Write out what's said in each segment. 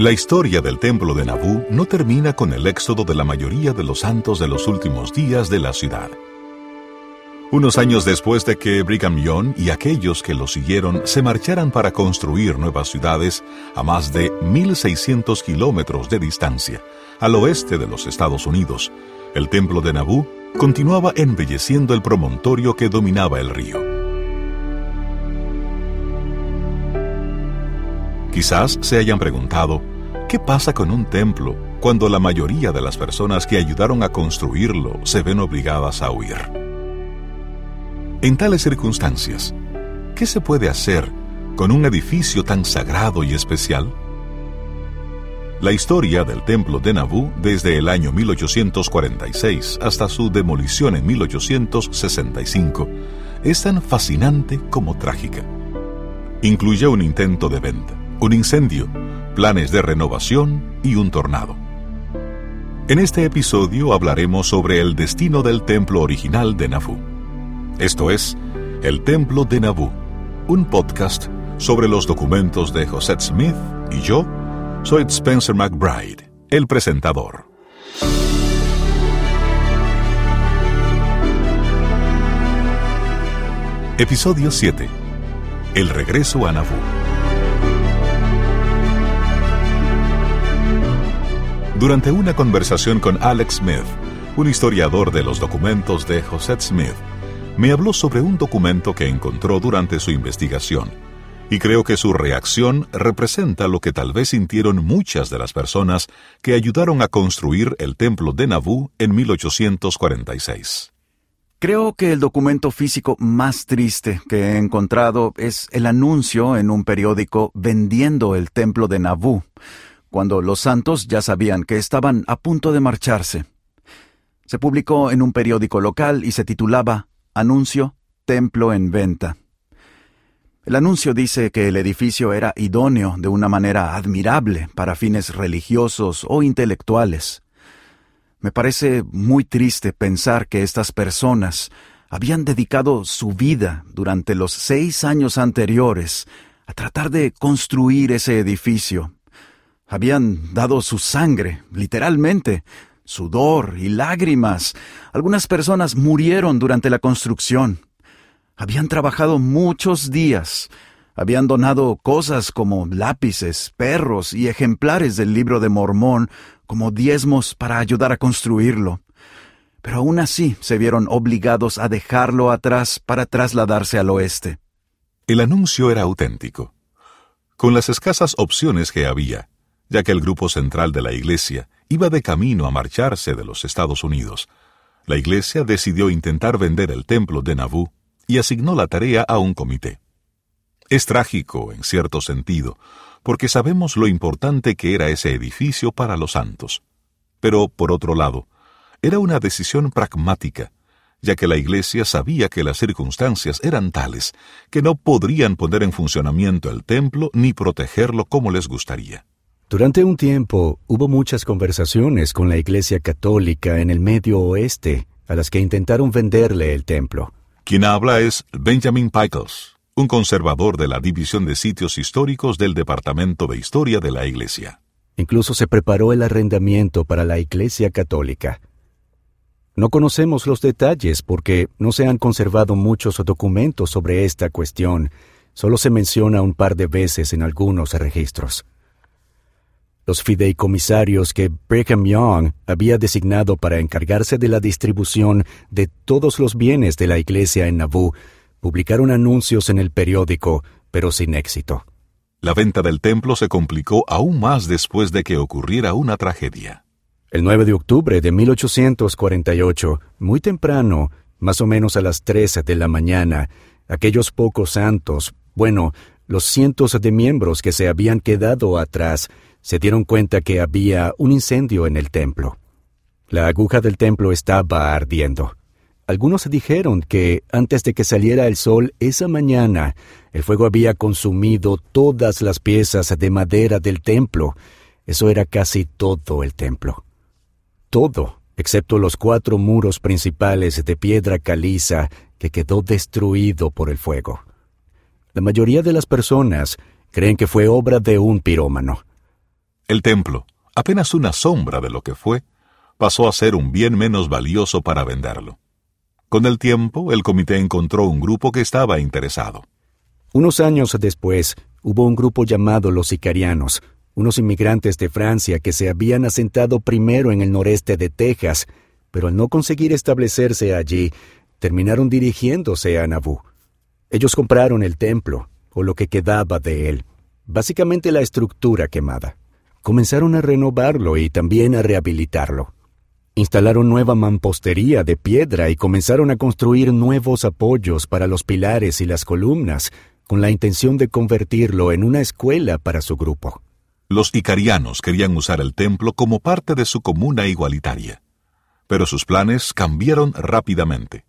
La historia del templo de Nabú no termina con el éxodo de la mayoría de los santos de los últimos días de la ciudad. Unos años después de que Brigham Young y aquellos que lo siguieron se marcharan para construir nuevas ciudades a más de 1.600 kilómetros de distancia, al oeste de los Estados Unidos, el templo de Nabú continuaba embelleciendo el promontorio que dominaba el río. Quizás se hayan preguntado, ¿qué pasa con un templo cuando la mayoría de las personas que ayudaron a construirlo se ven obligadas a huir? En tales circunstancias, ¿qué se puede hacer con un edificio tan sagrado y especial? La historia del templo de Nabú desde el año 1846 hasta su demolición en 1865 es tan fascinante como trágica. Incluye un intento de venta, un incendio, planes de renovación y un tornado. En este episodio hablaremos sobre el destino del templo original de Nabú. Esto es El Templo de Nabú, un podcast sobre los documentos de José Smith y yo soy Spencer McBride, el presentador. Episodio 7. El regreso a Nabú. Durante una conversación con Alex Smith, un historiador de los documentos de José Smith, me habló sobre un documento que encontró durante su investigación, y creo que su reacción representa lo que tal vez sintieron muchas de las personas que ayudaron a construir el templo de Nabú en 1846. Creo que el documento físico más triste que he encontrado es el anuncio en un periódico vendiendo el templo de Nabú, cuando los santos ya sabían que estaban a punto de marcharse. Se publicó en un periódico local y se titulaba Anuncio Templo en venta. El anuncio dice que el edificio era idóneo de una manera admirable para fines religiosos o intelectuales. Me parece muy triste pensar que estas personas habían dedicado su vida durante los seis años anteriores a tratar de construir ese edificio habían dado su sangre, literalmente, sudor y lágrimas. Algunas personas murieron durante la construcción. Habían trabajado muchos días. Habían donado cosas como lápices, perros y ejemplares del libro de Mormón como diezmos para ayudar a construirlo. Pero aún así se vieron obligados a dejarlo atrás para trasladarse al oeste. El anuncio era auténtico. Con las escasas opciones que había, ya que el grupo central de la Iglesia iba de camino a marcharse de los Estados Unidos. La Iglesia decidió intentar vender el templo de Nabú y asignó la tarea a un comité. Es trágico, en cierto sentido, porque sabemos lo importante que era ese edificio para los santos. Pero, por otro lado, era una decisión pragmática, ya que la Iglesia sabía que las circunstancias eran tales que no podrían poner en funcionamiento el templo ni protegerlo como les gustaría. Durante un tiempo hubo muchas conversaciones con la Iglesia Católica en el Medio Oeste a las que intentaron venderle el templo. Quien habla es Benjamin Pickles, un conservador de la División de Sitios Históricos del Departamento de Historia de la Iglesia. Incluso se preparó el arrendamiento para la Iglesia Católica. No conocemos los detalles porque no se han conservado muchos documentos sobre esta cuestión, solo se menciona un par de veces en algunos registros. Los fideicomisarios que Brigham Young había designado para encargarse de la distribución de todos los bienes de la iglesia en Nabú publicaron anuncios en el periódico, pero sin éxito. La venta del templo se complicó aún más después de que ocurriera una tragedia. El 9 de octubre de 1848, muy temprano, más o menos a las 13 de la mañana, aquellos pocos santos, bueno, los cientos de miembros que se habían quedado atrás, se dieron cuenta que había un incendio en el templo. La aguja del templo estaba ardiendo. Algunos dijeron que antes de que saliera el sol esa mañana, el fuego había consumido todas las piezas de madera del templo. Eso era casi todo el templo. Todo, excepto los cuatro muros principales de piedra caliza que quedó destruido por el fuego. La mayoría de las personas creen que fue obra de un pirómano. El templo, apenas una sombra de lo que fue, pasó a ser un bien menos valioso para venderlo. Con el tiempo, el comité encontró un grupo que estaba interesado. Unos años después, hubo un grupo llamado los Sicarianos, unos inmigrantes de Francia que se habían asentado primero en el noreste de Texas, pero al no conseguir establecerse allí, terminaron dirigiéndose a Nauvoo. Ellos compraron el templo, o lo que quedaba de él, básicamente la estructura quemada. Comenzaron a renovarlo y también a rehabilitarlo. Instalaron nueva mampostería de piedra y comenzaron a construir nuevos apoyos para los pilares y las columnas, con la intención de convertirlo en una escuela para su grupo. Los icarianos querían usar el templo como parte de su comuna igualitaria, pero sus planes cambiaron rápidamente.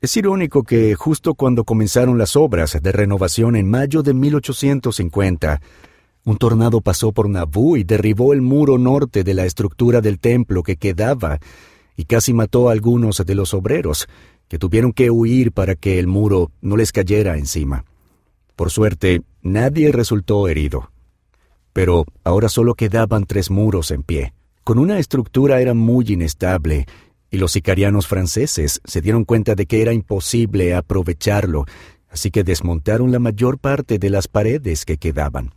Es irónico que justo cuando comenzaron las obras de renovación en mayo de 1850, un tornado pasó por Nabú y derribó el muro norte de la estructura del templo que quedaba y casi mató a algunos de los obreros, que tuvieron que huir para que el muro no les cayera encima. Por suerte, nadie resultó herido. Pero ahora solo quedaban tres muros en pie. Con una estructura era muy inestable, y los sicarianos franceses se dieron cuenta de que era imposible aprovecharlo, así que desmontaron la mayor parte de las paredes que quedaban.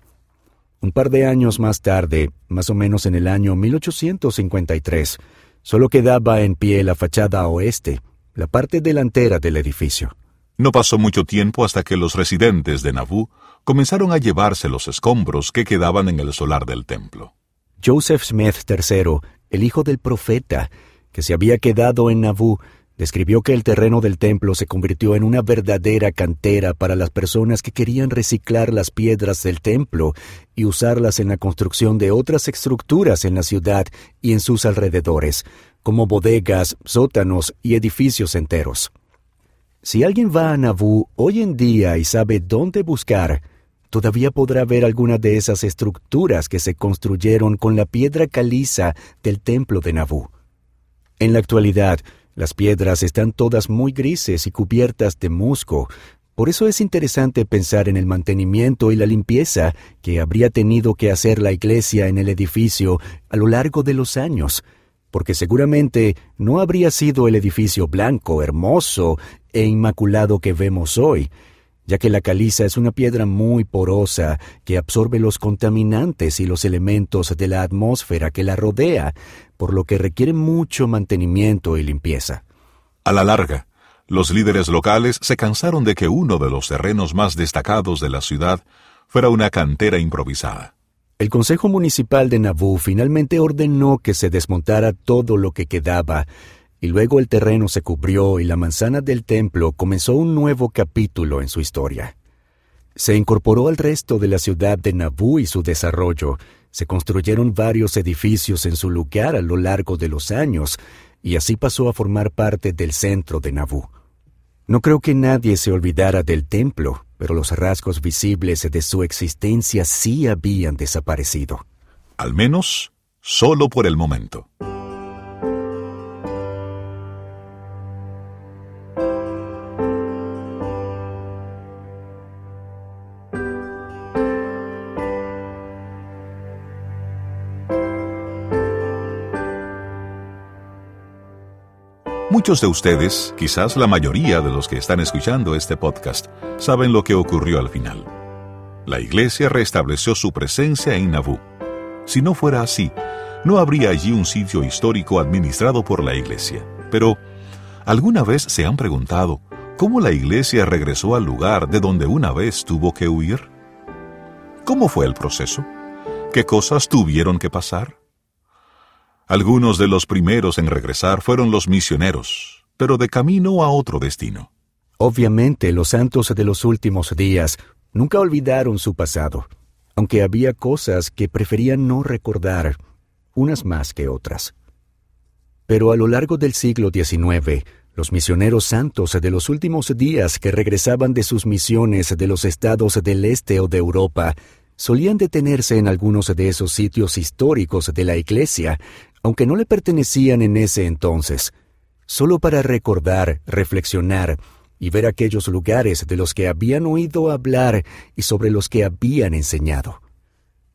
Un par de años más tarde, más o menos en el año 1853, solo quedaba en pie la fachada oeste, la parte delantera del edificio. No pasó mucho tiempo hasta que los residentes de Nauvoo comenzaron a llevarse los escombros que quedaban en el solar del templo. Joseph Smith III, el hijo del profeta, que se había quedado en Nauvoo, describió que el terreno del templo se convirtió en una verdadera cantera para las personas que querían reciclar las piedras del templo y usarlas en la construcción de otras estructuras en la ciudad y en sus alrededores, como bodegas, sótanos y edificios enteros. Si alguien va a Nauvoo hoy en día y sabe dónde buscar, todavía podrá ver alguna de esas estructuras que se construyeron con la piedra caliza del templo de Nauvoo. En la actualidad, las piedras están todas muy grises y cubiertas de musgo, por eso es interesante pensar en el mantenimiento y la limpieza que habría tenido que hacer la iglesia en el edificio a lo largo de los años, porque seguramente no habría sido el edificio blanco, hermoso e inmaculado que vemos hoy, ya que la caliza es una piedra muy porosa que absorbe los contaminantes y los elementos de la atmósfera que la rodea, por lo que requiere mucho mantenimiento y limpieza. A la larga, los líderes locales se cansaron de que uno de los terrenos más destacados de la ciudad fuera una cantera improvisada. El Consejo Municipal de Nauvoo finalmente ordenó que se desmontara todo lo que quedaba y luego el terreno se cubrió y la manzana del templo comenzó un nuevo capítulo en su historia. Se incorporó al resto de la ciudad de Nabú y su desarrollo, se construyeron varios edificios en su lugar a lo largo de los años, y así pasó a formar parte del centro de Nabú. No creo que nadie se olvidara del templo, pero los rasgos visibles de su existencia sí habían desaparecido. Al menos, solo por el momento. Muchos de ustedes, quizás la mayoría de los que están escuchando este podcast, saben lo que ocurrió al final. La iglesia restableció su presencia en Nauvoo. Si no fuera así, no habría allí un sitio histórico administrado por la iglesia. Pero, ¿alguna vez se han preguntado cómo la iglesia regresó al lugar de donde una vez tuvo que huir? ¿Cómo fue el proceso? ¿Qué cosas tuvieron que pasar? Algunos de los primeros en regresar fueron los misioneros, pero de camino a otro destino. Obviamente los santos de los últimos días nunca olvidaron su pasado, aunque había cosas que preferían no recordar, unas más que otras. Pero a lo largo del siglo XIX, los misioneros santos de los últimos días que regresaban de sus misiones de los estados del este o de Europa solían detenerse en algunos de esos sitios históricos de la Iglesia aunque no le pertenecían en ese entonces, solo para recordar, reflexionar y ver aquellos lugares de los que habían oído hablar y sobre los que habían enseñado.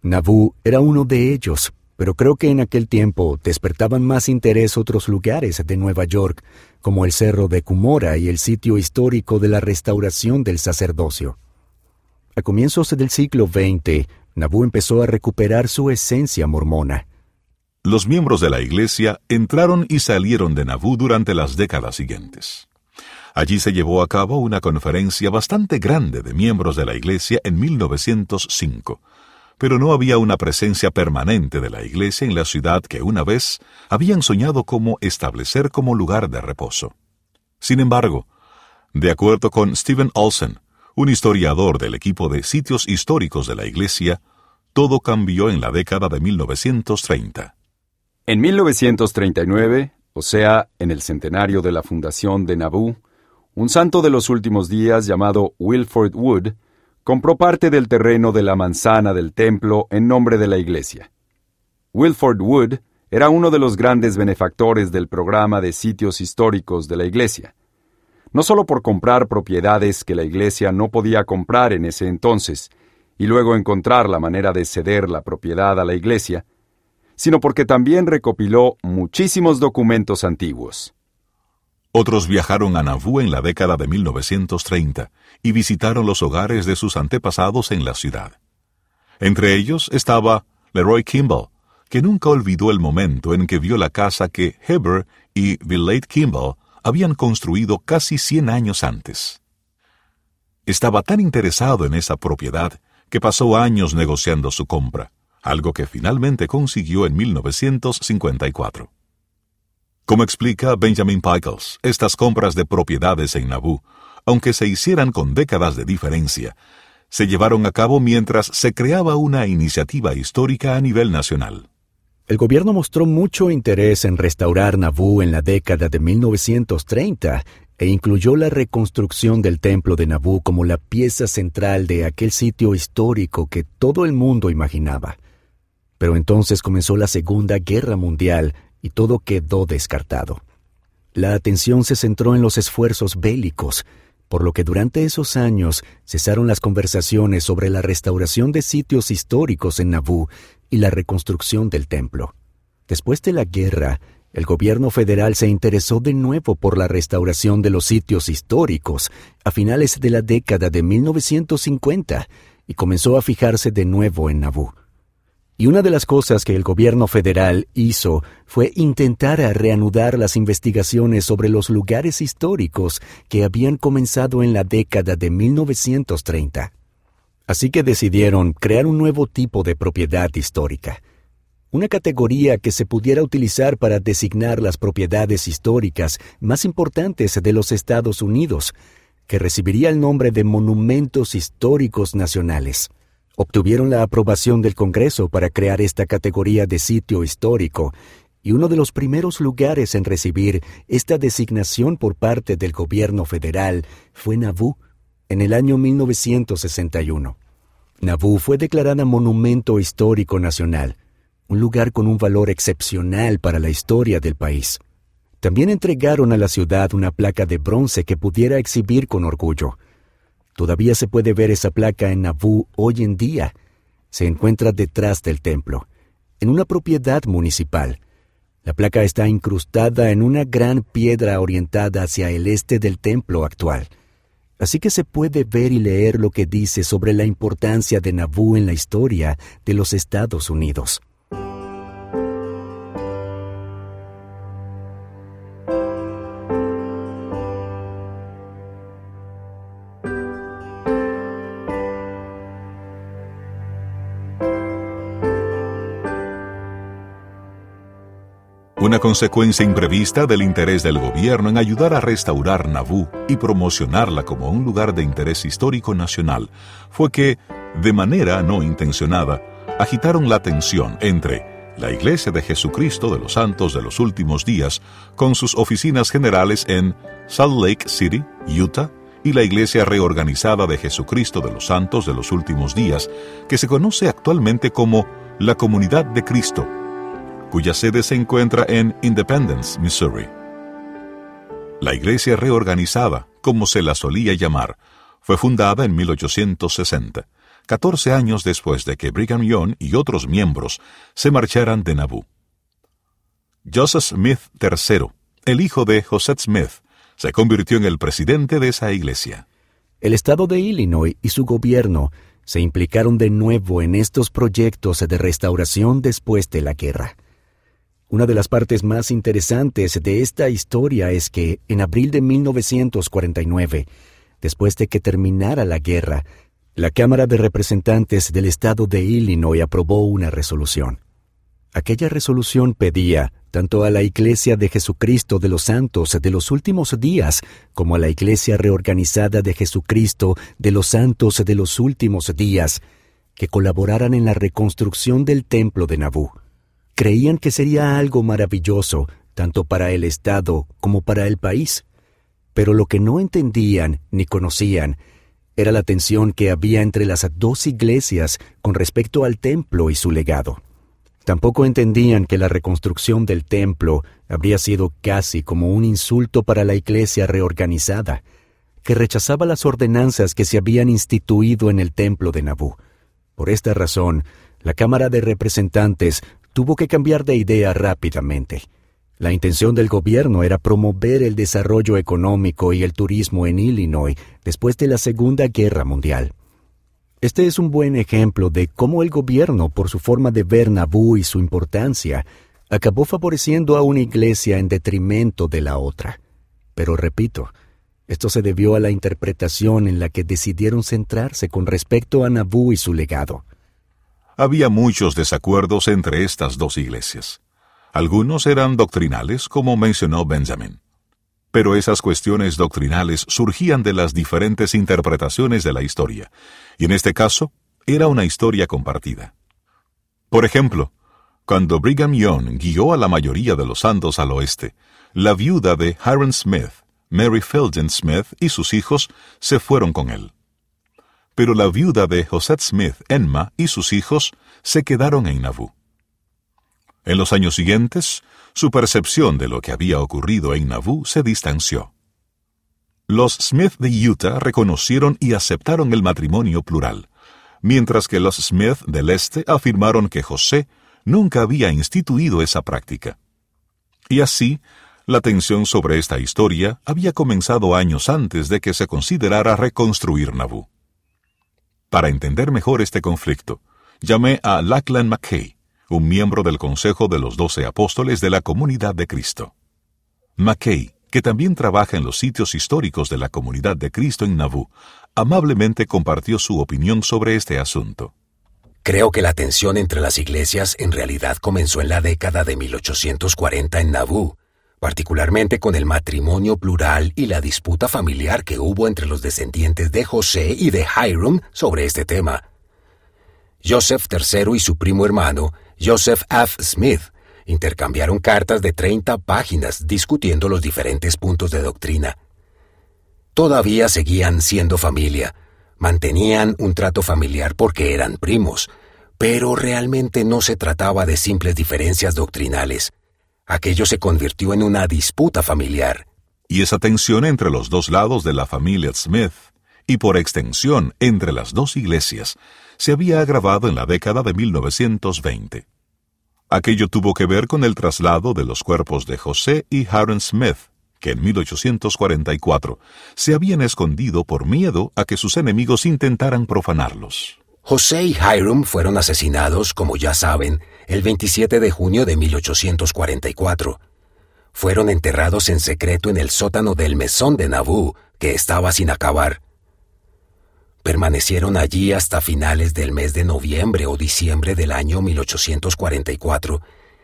Nabú era uno de ellos, pero creo que en aquel tiempo despertaban más interés otros lugares de Nueva York, como el Cerro de Cumora y el sitio histórico de la restauración del sacerdocio. A comienzos del siglo XX, Nabú empezó a recuperar su esencia mormona. Los miembros de la iglesia entraron y salieron de Nabú durante las décadas siguientes. Allí se llevó a cabo una conferencia bastante grande de miembros de la iglesia en 1905, pero no había una presencia permanente de la iglesia en la ciudad que una vez habían soñado como establecer como lugar de reposo. Sin embargo, de acuerdo con Stephen Olsen, un historiador del equipo de sitios históricos de la iglesia, todo cambió en la década de 1930. En 1939, o sea, en el centenario de la fundación de Nabú, un santo de los últimos días llamado Wilford Wood compró parte del terreno de la manzana del templo en nombre de la iglesia. Wilford Wood era uno de los grandes benefactores del programa de sitios históricos de la iglesia. No solo por comprar propiedades que la iglesia no podía comprar en ese entonces, y luego encontrar la manera de ceder la propiedad a la iglesia, sino porque también recopiló muchísimos documentos antiguos. Otros viajaron a Nauvoo en la década de 1930 y visitaron los hogares de sus antepasados en la ciudad. Entre ellos estaba Leroy Kimball, que nunca olvidó el momento en que vio la casa que Heber y Villate Kimball habían construido casi 100 años antes. Estaba tan interesado en esa propiedad que pasó años negociando su compra, algo que finalmente consiguió en 1954. Como explica Benjamin Pickles, estas compras de propiedades en Nabú, aunque se hicieran con décadas de diferencia, se llevaron a cabo mientras se creaba una iniciativa histórica a nivel nacional. El gobierno mostró mucho interés en restaurar Nabú en la década de 1930 e incluyó la reconstrucción del templo de Nabú como la pieza central de aquel sitio histórico que todo el mundo imaginaba. Pero entonces comenzó la Segunda Guerra Mundial y todo quedó descartado. La atención se centró en los esfuerzos bélicos, por lo que durante esos años cesaron las conversaciones sobre la restauración de sitios históricos en Nabú y la reconstrucción del templo. Después de la guerra, el gobierno federal se interesó de nuevo por la restauración de los sitios históricos a finales de la década de 1950 y comenzó a fijarse de nuevo en Nabú. Y una de las cosas que el gobierno federal hizo fue intentar reanudar las investigaciones sobre los lugares históricos que habían comenzado en la década de 1930. Así que decidieron crear un nuevo tipo de propiedad histórica, una categoría que se pudiera utilizar para designar las propiedades históricas más importantes de los Estados Unidos, que recibiría el nombre de Monumentos Históricos Nacionales obtuvieron la aprobación del Congreso para crear esta categoría de sitio histórico, y uno de los primeros lugares en recibir esta designación por parte del gobierno federal fue Nabú, en el año 1961. Nabú fue declarada Monumento Histórico Nacional, un lugar con un valor excepcional para la historia del país. También entregaron a la ciudad una placa de bronce que pudiera exhibir con orgullo. Todavía se puede ver esa placa en Nabú hoy en día. Se encuentra detrás del templo, en una propiedad municipal. La placa está incrustada en una gran piedra orientada hacia el este del templo actual. Así que se puede ver y leer lo que dice sobre la importancia de Nabú en la historia de los Estados Unidos. Una consecuencia imprevista del interés del gobierno en ayudar a restaurar Nabú y promocionarla como un lugar de interés histórico nacional fue que, de manera no intencionada, agitaron la tensión entre la Iglesia de Jesucristo de los Santos de los Últimos Días, con sus oficinas generales en Salt Lake City, Utah, y la Iglesia reorganizada de Jesucristo de los Santos de los Últimos Días, que se conoce actualmente como la Comunidad de Cristo cuya sede se encuentra en Independence, Missouri. La iglesia reorganizada, como se la solía llamar, fue fundada en 1860, 14 años después de que Brigham Young y otros miembros se marcharan de Nabú. Joseph Smith III, el hijo de Joseph Smith, se convirtió en el presidente de esa iglesia. El estado de Illinois y su gobierno se implicaron de nuevo en estos proyectos de restauración después de la guerra. Una de las partes más interesantes de esta historia es que, en abril de 1949, después de que terminara la guerra, la Cámara de Representantes del Estado de Illinois aprobó una resolución. Aquella resolución pedía tanto a la Iglesia de Jesucristo de los Santos de los últimos días como a la Iglesia reorganizada de Jesucristo de los Santos de los últimos días que colaboraran en la reconstrucción del templo de Nabú. Creían que sería algo maravilloso, tanto para el Estado como para el país. Pero lo que no entendían ni conocían era la tensión que había entre las dos iglesias con respecto al templo y su legado. Tampoco entendían que la reconstrucción del templo habría sido casi como un insulto para la iglesia reorganizada, que rechazaba las ordenanzas que se habían instituido en el templo de Nabú. Por esta razón, la Cámara de Representantes tuvo que cambiar de idea rápidamente. La intención del gobierno era promover el desarrollo económico y el turismo en Illinois después de la Segunda Guerra Mundial. Este es un buen ejemplo de cómo el gobierno, por su forma de ver Nabú y su importancia, acabó favoreciendo a una iglesia en detrimento de la otra. Pero repito, esto se debió a la interpretación en la que decidieron centrarse con respecto a Nabú y su legado. Había muchos desacuerdos entre estas dos iglesias. Algunos eran doctrinales, como mencionó Benjamin pero esas cuestiones doctrinales surgían de las diferentes interpretaciones de la historia, y en este caso era una historia compartida. Por ejemplo, cuando Brigham Young guió a la mayoría de los santos al oeste, la viuda de Hiram Smith, Mary Felden Smith y sus hijos se fueron con él. Pero la viuda de Joseph Smith, Emma, y sus hijos se quedaron en Nauvoo. En los años siguientes, su percepción de lo que había ocurrido en Nauvoo se distanció. Los Smith de Utah reconocieron y aceptaron el matrimonio plural, mientras que los Smith del Este afirmaron que José nunca había instituido esa práctica. Y así, la tensión sobre esta historia había comenzado años antes de que se considerara reconstruir Nauvoo. Para entender mejor este conflicto, llamé a Lachlan McKay, un miembro del Consejo de los Doce Apóstoles de la Comunidad de Cristo. Mackay, que también trabaja en los sitios históricos de la Comunidad de Cristo en Nauvoo, amablemente compartió su opinión sobre este asunto. Creo que la tensión entre las iglesias en realidad comenzó en la década de 1840 en Nauvoo, particularmente con el matrimonio plural y la disputa familiar que hubo entre los descendientes de José y de Hiram sobre este tema. Joseph III y su primo hermano Joseph F. Smith intercambiaron cartas de 30 páginas discutiendo los diferentes puntos de doctrina. Todavía seguían siendo familia, mantenían un trato familiar porque eran primos, pero realmente no se trataba de simples diferencias doctrinales. Aquello se convirtió en una disputa familiar. Y esa tensión entre los dos lados de la familia Smith, y por extensión entre las dos iglesias, se había agravado en la década de 1920. Aquello tuvo que ver con el traslado de los cuerpos de José y Harold Smith, que en 1844 se habían escondido por miedo a que sus enemigos intentaran profanarlos. José y Hiram fueron asesinados, como ya saben, el 27 de junio de 1844. Fueron enterrados en secreto en el sótano del mesón de Nabú, que estaba sin acabar. Permanecieron allí hasta finales del mes de noviembre o diciembre del año 1844,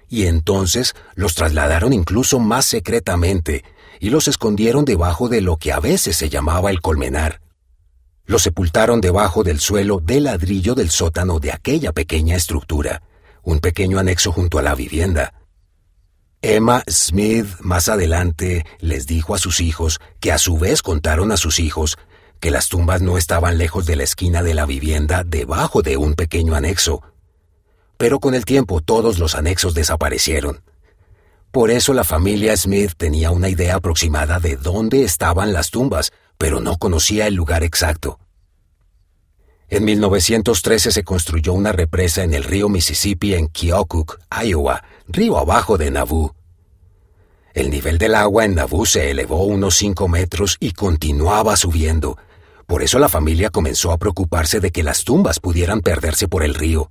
y entonces los trasladaron incluso más secretamente y los escondieron debajo de lo que a veces se llamaba el colmenar. Los sepultaron debajo del suelo de ladrillo del sótano de aquella pequeña estructura, un pequeño anexo junto a la vivienda. Emma Smith más adelante les dijo a sus hijos, que a su vez contaron a sus hijos, que las tumbas no estaban lejos de la esquina de la vivienda debajo de un pequeño anexo. Pero con el tiempo todos los anexos desaparecieron. Por eso la familia Smith tenía una idea aproximada de dónde estaban las tumbas, pero no conocía el lugar exacto. En 1913 se construyó una represa en el río Mississippi en Keokuk, Iowa, río abajo de Nauvoo. El nivel del agua en Nauvoo se elevó unos 5 metros y continuaba subiendo. Por eso la familia comenzó a preocuparse de que las tumbas pudieran perderse por el río.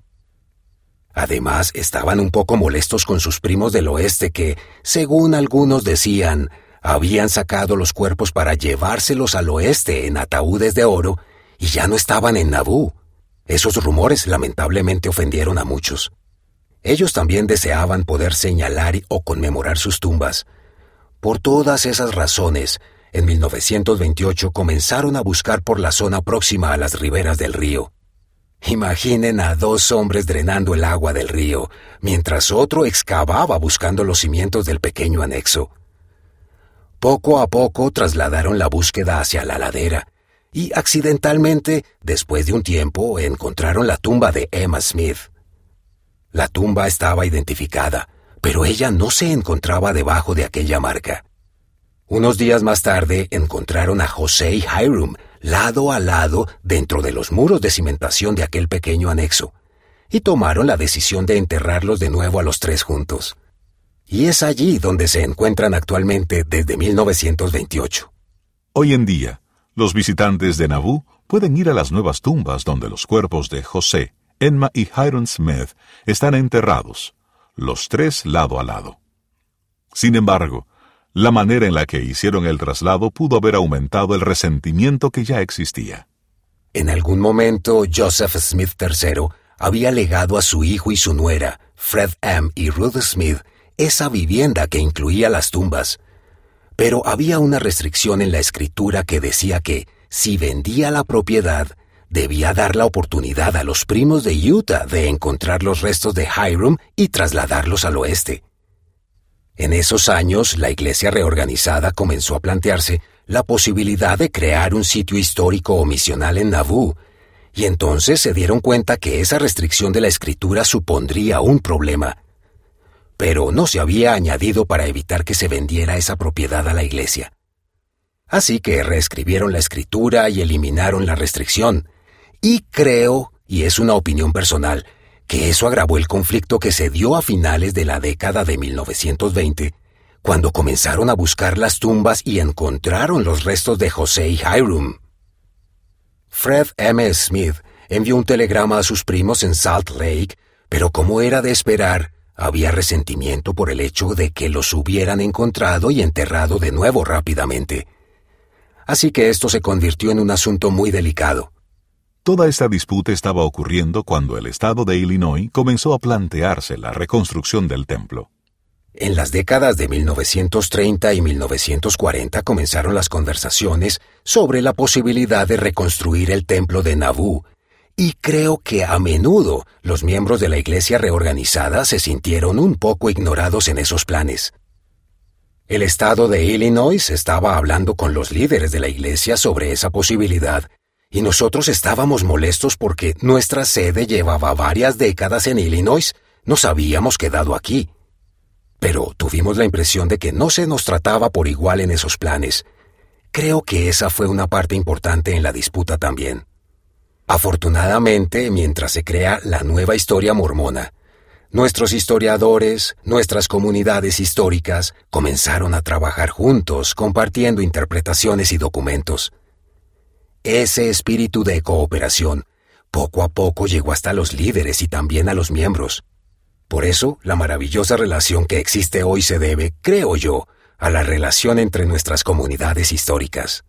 Además, estaban un poco molestos con sus primos del oeste que, según algunos decían, habían sacado los cuerpos para llevárselos al oeste en ataúdes de oro y ya no estaban en Nabú. Esos rumores lamentablemente ofendieron a muchos. Ellos también deseaban poder señalar o conmemorar sus tumbas. Por todas esas razones, en 1928 comenzaron a buscar por la zona próxima a las riberas del río. Imaginen a dos hombres drenando el agua del río, mientras otro excavaba buscando los cimientos del pequeño anexo. Poco a poco trasladaron la búsqueda hacia la ladera, y accidentalmente, después de un tiempo, encontraron la tumba de Emma Smith. La tumba estaba identificada, pero ella no se encontraba debajo de aquella marca. Unos días más tarde encontraron a José y Hiram lado a lado dentro de los muros de cimentación de aquel pequeño anexo, y tomaron la decisión de enterrarlos de nuevo a los tres juntos. Y es allí donde se encuentran actualmente desde 1928. Hoy en día, los visitantes de Nabú pueden ir a las nuevas tumbas donde los cuerpos de José, Enma y Hiram Smith están enterrados, los tres lado a lado. Sin embargo, la manera en la que hicieron el traslado pudo haber aumentado el resentimiento que ya existía. En algún momento, Joseph Smith III había legado a su hijo y su nuera, Fred M. y Ruth Smith, esa vivienda que incluía las tumbas. Pero había una restricción en la escritura que decía que, si vendía la propiedad, debía dar la oportunidad a los primos de Utah de encontrar los restos de Hiram y trasladarlos al oeste. En esos años, la Iglesia reorganizada comenzó a plantearse la posibilidad de crear un sitio histórico o misional en Nauvoo, y entonces se dieron cuenta que esa restricción de la escritura supondría un problema. Pero no se había añadido para evitar que se vendiera esa propiedad a la Iglesia. Así que reescribieron la escritura y eliminaron la restricción. Y creo, y es una opinión personal, que eso agravó el conflicto que se dio a finales de la década de 1920, cuando comenzaron a buscar las tumbas y encontraron los restos de José y Hiram. Fred M. Smith envió un telegrama a sus primos en Salt Lake, pero como era de esperar, había resentimiento por el hecho de que los hubieran encontrado y enterrado de nuevo rápidamente. Así que esto se convirtió en un asunto muy delicado. Toda esta disputa estaba ocurriendo cuando el estado de Illinois comenzó a plantearse la reconstrucción del templo. En las décadas de 1930 y 1940 comenzaron las conversaciones sobre la posibilidad de reconstruir el templo de Nauvoo, y creo que a menudo los miembros de la iglesia reorganizada se sintieron un poco ignorados en esos planes. El estado de Illinois estaba hablando con los líderes de la iglesia sobre esa posibilidad, y nosotros estábamos molestos porque nuestra sede llevaba varias décadas en Illinois, nos habíamos quedado aquí. Pero tuvimos la impresión de que no se nos trataba por igual en esos planes. Creo que esa fue una parte importante en la disputa también. Afortunadamente, mientras se crea la nueva historia mormona, nuestros historiadores, nuestras comunidades históricas comenzaron a trabajar juntos, compartiendo interpretaciones y documentos. Ese espíritu de cooperación poco a poco llegó hasta los líderes y también a los miembros. Por eso, la maravillosa relación que existe hoy se debe, creo yo, a la relación entre nuestras comunidades históricas.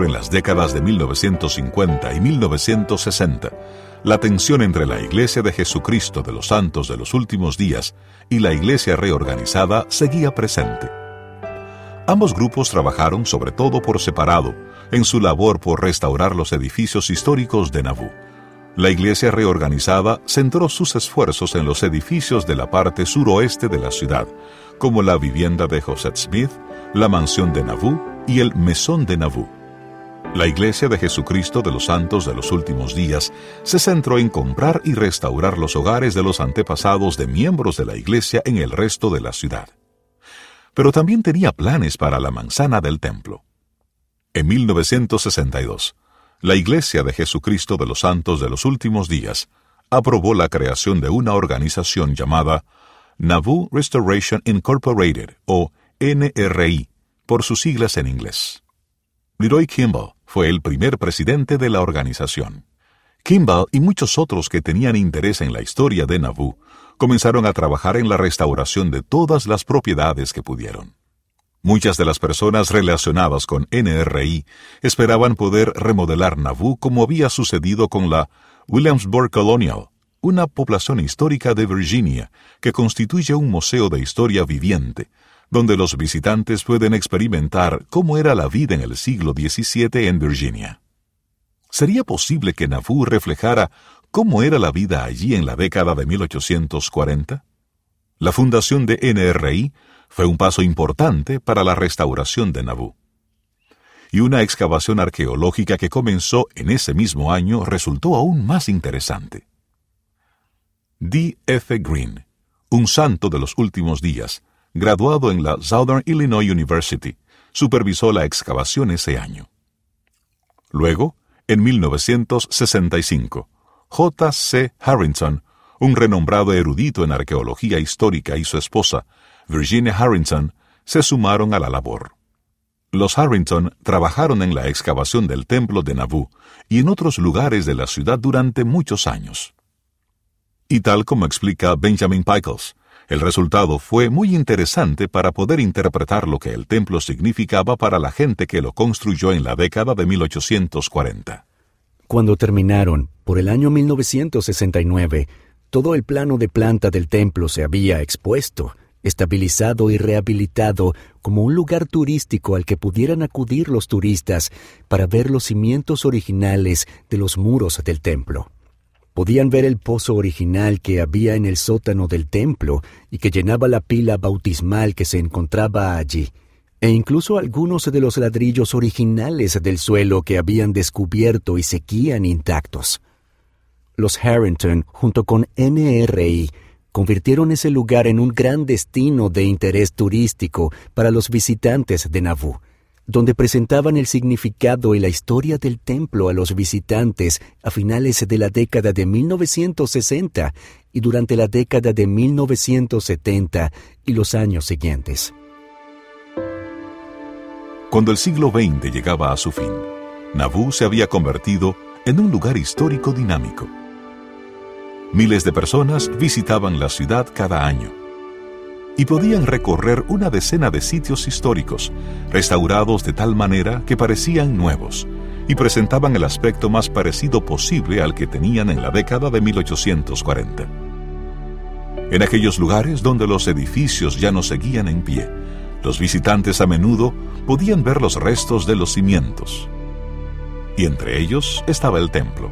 En las décadas de 1950 y 1960, la tensión entre la Iglesia de Jesucristo de los Santos de los Últimos Días y la Iglesia reorganizada seguía presente. Ambos grupos trabajaron sobre todo por separado en su labor por restaurar los edificios históricos de Nauvoo. La iglesia reorganizada centró sus esfuerzos en los edificios de la parte suroeste de la ciudad, como la vivienda de Joseph Smith, la mansión de Nauvoo y el mesón de Nauvoo. La Iglesia de Jesucristo de los Santos de los Últimos Días se centró en comprar y restaurar los hogares de los antepasados de miembros de la Iglesia en el resto de la ciudad. Pero también tenía planes para la manzana del templo. En 1962, la Iglesia de Jesucristo de los Santos de los Últimos Días aprobó la creación de una organización llamada Nauvoo Restoration Incorporated o NRI, por sus siglas en inglés. Leroy Kimball fue el primer presidente de la organización. Kimball y muchos otros que tenían interés en la historia de Nauvoo comenzaron a trabajar en la restauración de todas las propiedades que pudieron. Muchas de las personas relacionadas con NRI esperaban poder remodelar Nauvoo como había sucedido con la Williamsburg Colonial, una población histórica de Virginia que constituye un museo de historia viviente, donde los visitantes pueden experimentar cómo era la vida en el siglo XVII en Virginia. ¿Sería posible que Nauvoo reflejara cómo era la vida allí en la década de 1840? La fundación de NRI fue un paso importante para la restauración de Nauvoo. Y una excavación arqueológica que comenzó en ese mismo año resultó aún más interesante. D. F. Green, un santo de los últimos días, graduado en la Southern Illinois University, supervisó la excavación ese año. Luego, en 1965, J. C. Harrington, un renombrado erudito en arqueología histórica, y su esposa, Virginia Harrington, se sumaron a la labor. Los Harrington trabajaron en la excavación del templo de Nauvoo y en otros lugares de la ciudad durante muchos años. Y tal como explica Benjamin Pickles, el resultado fue muy interesante para poder interpretar lo que el templo significaba para la gente que lo construyó en la década de 1840. Cuando terminaron, por el año 1969, todo el plano de planta del templo se había expuesto, estabilizado y rehabilitado como un lugar turístico al que pudieran acudir los turistas para ver los cimientos originales de los muros del templo. Podían ver el pozo original que había en el sótano del templo y que llenaba la pila bautismal que se encontraba allí, e incluso algunos de los ladrillos originales del suelo que habían descubierto y seguían intactos. Los Harrington, junto con NRI, convirtieron ese lugar en un gran destino de interés turístico para los visitantes de Nauvoo donde presentaban el significado y la historia del templo a los visitantes a finales de la década de 1960 y durante la década de 1970 y los años siguientes. Cuando el siglo XX llegaba a su fin, Nauvoo se había convertido en un lugar histórico dinámico. Miles de personas visitaban la ciudad cada año y podían recorrer una decena de sitios históricos, restaurados de tal manera que parecían nuevos, y presentaban el aspecto más parecido posible al que tenían en la década de 1840. En aquellos lugares donde los edificios ya no seguían en pie, los visitantes a menudo podían ver los restos de los cimientos. Y entre ellos estaba el templo.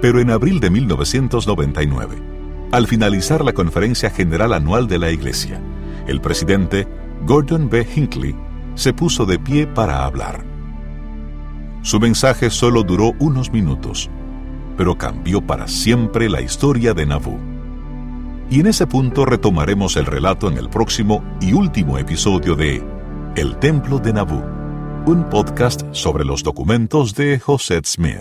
Pero en abril de 1999, al finalizar la conferencia general anual de la Iglesia, el presidente Gordon B. Hinckley se puso de pie para hablar. Su mensaje solo duró unos minutos, pero cambió para siempre la historia de Nauvoo. Y en ese punto retomaremos el relato en el próximo y último episodio de El Templo de Nauvoo, un podcast sobre los documentos de José Smith.